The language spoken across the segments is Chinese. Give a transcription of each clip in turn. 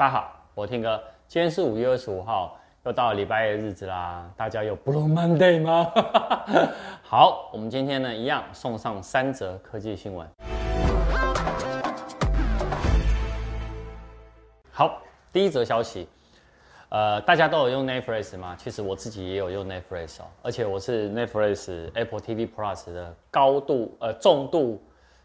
大家好，我 Tim 哥，今天是五月二十五号，又到礼拜一的日子啦。大家有 Blue Monday 吗？好，我们今天呢一样送上三则科技新闻。好，第一则消息，呃，大家都有用 Netflix 吗？其实我自己也有用 Netflix 哦，而且我是 Netflix Apple TV Plus 的高度呃重度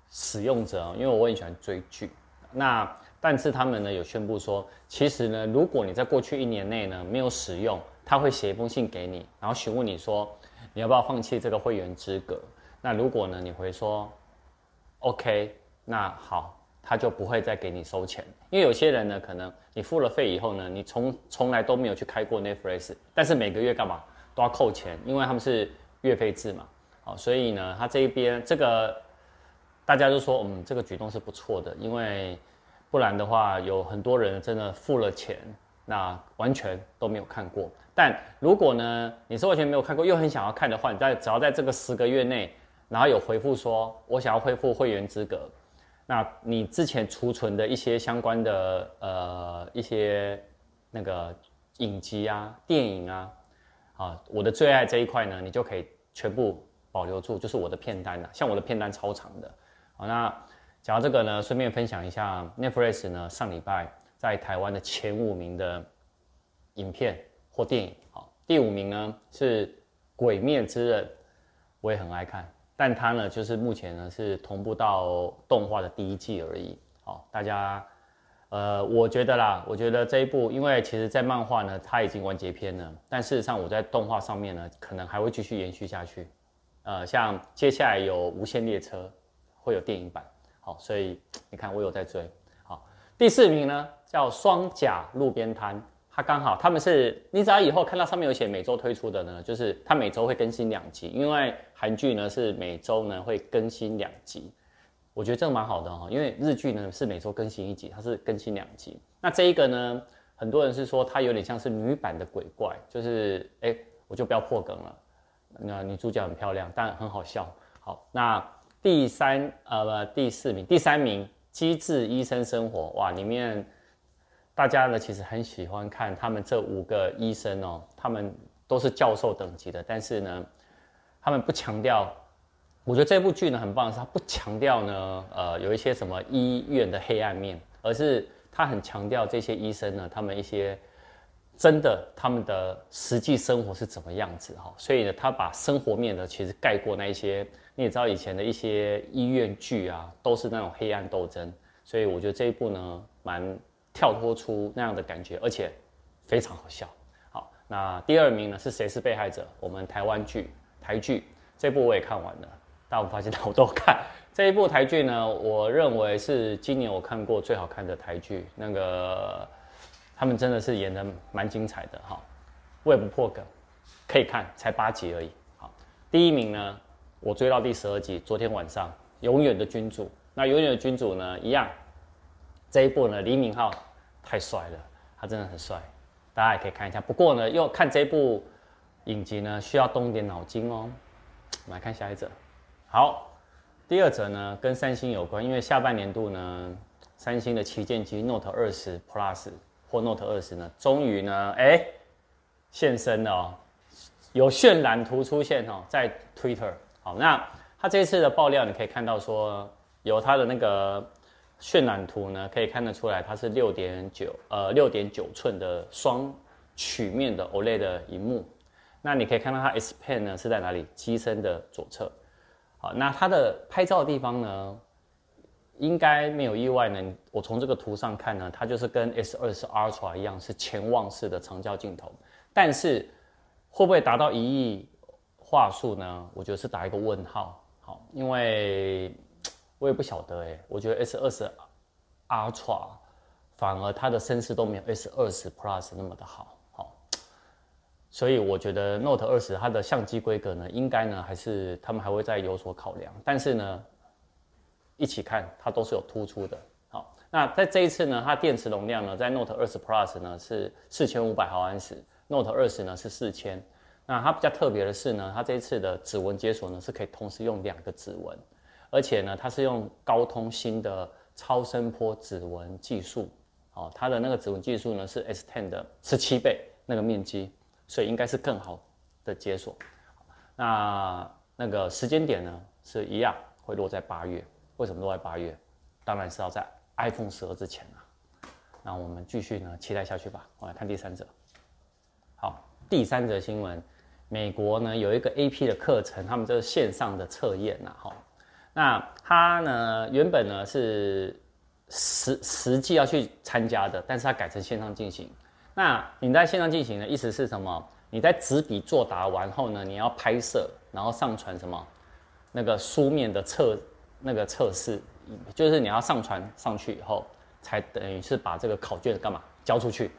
使用者，因为我很喜欢追剧。那但是他们呢有宣布说，其实呢，如果你在过去一年内呢没有使用，他会写一封信给你，然后询问你说，你要不要放弃这个会员资格？那如果呢你回说，OK，那好，他就不会再给你收钱。因为有些人呢，可能你付了费以后呢，你从从来都没有去开过 Netflix，但是每个月干嘛都要扣钱，因为他们是月费制嘛。好，所以呢，他这一边这个大家都说，嗯，这个举动是不错的，因为。不然的话，有很多人真的付了钱，那完全都没有看过。但如果呢，你是完全没有看过，又很想要看的话，你在只要在这个十个月内，然后有回复说我想要恢复会员资格，那你之前储存的一些相关的呃一些那个影集啊、电影啊，啊，我的最爱这一块呢，你就可以全部保留住，就是我的片单了。像我的片单超长的，好那。讲到这个呢，顺便分享一下 Netflix 呢上礼拜在台湾的前五名的影片或电影。好，第五名呢是《鬼灭之刃》，我也很爱看，但它呢就是目前呢是同步到动画的第一季而已。好，大家，呃，我觉得啦，我觉得这一部，因为其实在漫画呢它已经完结篇了，但事实上我在动画上面呢可能还会继续延续下去。呃，像接下来有《无限列车》会有电影版。好，所以你看我有在追。好，第四名呢叫双甲路边摊，它刚好他们是，你只要以后看到上面有写每周推出的呢，就是它每周会更新两集，因为韩剧呢是每周呢会更新两集，我觉得这个蛮好的哈，因为日剧呢是每周更新一集，它是更新两集。那这一个呢，很多人是说它有点像是女版的鬼怪，就是哎，我就不要破梗了。那女主角很漂亮，但很好笑。好，那。第三呃不第四名，第三名《机智医生生活》哇，里面大家呢其实很喜欢看他们这五个医生哦，他们都是教授等级的，但是呢，他们不强调。我觉得这部剧呢很棒的是，他不强调呢呃有一些什么医院的黑暗面，而是他很强调这些医生呢他们一些真的他们的实际生活是怎么样子哈，所以呢他把生活面呢其实盖过那一些。你也知道以前的一些医院剧啊，都是那种黑暗斗争，所以我觉得这一部呢，蛮跳脱出那样的感觉，而且非常好笑。好，那第二名呢是谁是被害者？我们台湾剧台剧这部我也看完了，但我发现我都看这一部台剧呢，我认为是今年我看过最好看的台剧。那个他们真的是演得蛮精彩的哈，我也不破梗，可以看，才八集而已。好，第一名呢？我追到第十二集，昨天晚上《永远的君主》。那《永远的君主》呢，一样，这一部呢，李敏镐太帅了，他真的很帅，大家也可以看一下。不过呢，又看这部影集呢，需要动点脑筋哦。我们来看下一则。好，第二则呢，跟三星有关，因为下半年度呢，三星的旗舰机 Note 二十 Plus 或 Note 二十呢，终于呢，哎，现身了哦，有渲染图出现哦，在 Twitter。好，那它这次的爆料，你可以看到说，有它的那个渲染图呢，可以看得出来，它是六点九呃六点九寸的双曲面的 OLED 的荧幕。那你可以看到它 S Pen 呢是在哪里？机身的左侧。好，那它的拍照的地方呢，应该没有意外呢。我从这个图上看呢，它就是跟 S 二十 Ultra 一样，是潜望式的长焦镜头。但是会不会达到一亿？画素呢，我觉得是打一个问号。好，因为我也不晓得哎，我觉得 S 二十 Ultra 反而它的声势都没有 S 二十 Plus 那么的好。好，所以我觉得 Note 二十它的相机规格呢，应该呢还是他们还会再有所考量。但是呢，一起看它都是有突出的。好，那在这一次呢，它电池容量呢，在 Note 二十 Plus 呢是四千五百毫安时，Note 二十呢是四千。那它比较特别的是呢，它这一次的指纹解锁呢是可以同时用两个指纹，而且呢它是用高通新的超声波指纹技术，哦，它的那个指纹技术呢是 S10 的十七倍那个面积，所以应该是更好的解锁。那那个时间点呢是一样，会落在八月。为什么落在八月？当然是要在 iPhone 十二之前啊。那我们继续呢，期待下去吧。我来看第三者。好，第三则新闻，美国呢有一个 AP 的课程，他们这是线上的测验呐，哈。那他呢原本呢是实实际要去参加的，但是他改成线上进行。那你在线上进行的意思是什么？你在纸笔作答完后呢，你要拍摄，然后上传什么？那个书面的测那个测试，就是你要上传上去以后，才等于是把这个考卷干嘛交出去。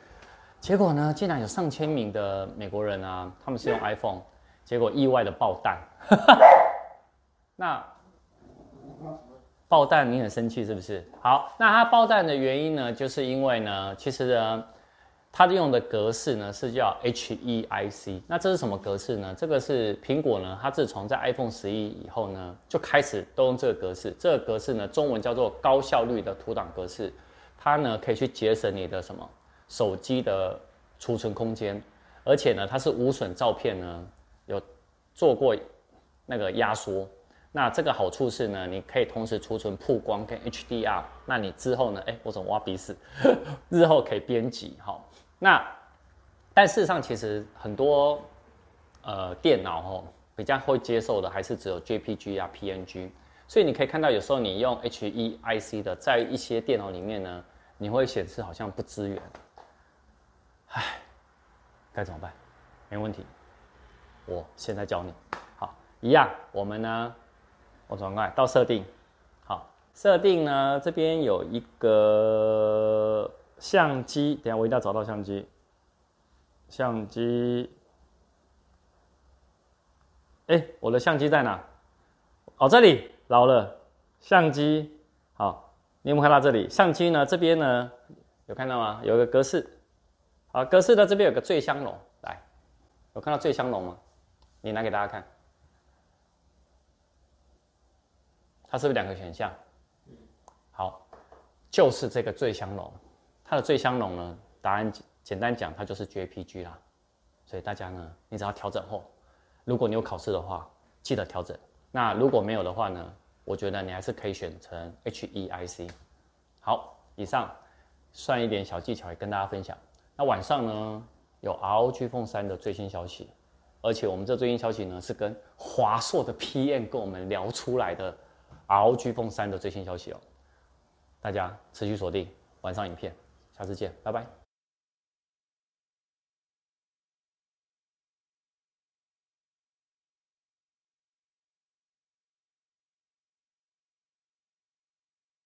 结果呢，竟然有上千名的美国人啊，他们是用 iPhone，结果意外的爆弹。那爆弹你很生气是不是？好，那它爆弹的原因呢，就是因为呢，其实呢。它用的格式呢是叫 HEIC，那这是什么格式呢？这个是苹果呢，它自从在 iPhone 十一以后呢，就开始都用这个格式。这个格式呢，中文叫做高效率的图档格式，它呢可以去节省你的什么手机的储存空间，而且呢，它是无损照片呢有做过那个压缩。那这个好处是呢，你可以同时储存曝光跟 HDR，那你之后呢，哎，我怎么挖鼻屎？日后可以编辑哈。那，但事实上，其实很多呃电脑哦比较会接受的还是只有 JPG 啊 PNG，所以你可以看到有时候你用 HEIC 的，在一些电脑里面呢，你会显示好像不支援，唉，该怎么办？没问题，我现在教你，好，一样，我们呢，我转过来到设定，好，设定呢这边有一个。相机，等下我一定要找到相机。相机，哎，我的相机在哪？哦，这里，老了。相机，好，你有没有看到这里？相机呢？这边呢？有看到吗？有一个格式。好，格式呢这边有个最香龙，来，有看到最香龙吗？你拿给大家看。它是不是两个选项？好，就是这个最香龙。它的最香浓呢？答案简单讲，它就是 JPG 啦。所以大家呢，你只要调整后，如果你有考试的话，记得调整。那如果没有的话呢，我觉得你还是可以选成 HEIC。好，以上算一点小技巧，也跟大家分享。那晚上呢，有 ROG Phone 3的最新消息，而且我们这最新消息呢，是跟华硕的 PM 跟我们聊出来的 ROG Phone 3的最新消息哦。大家持续锁定晚上影片。下次见，拜拜。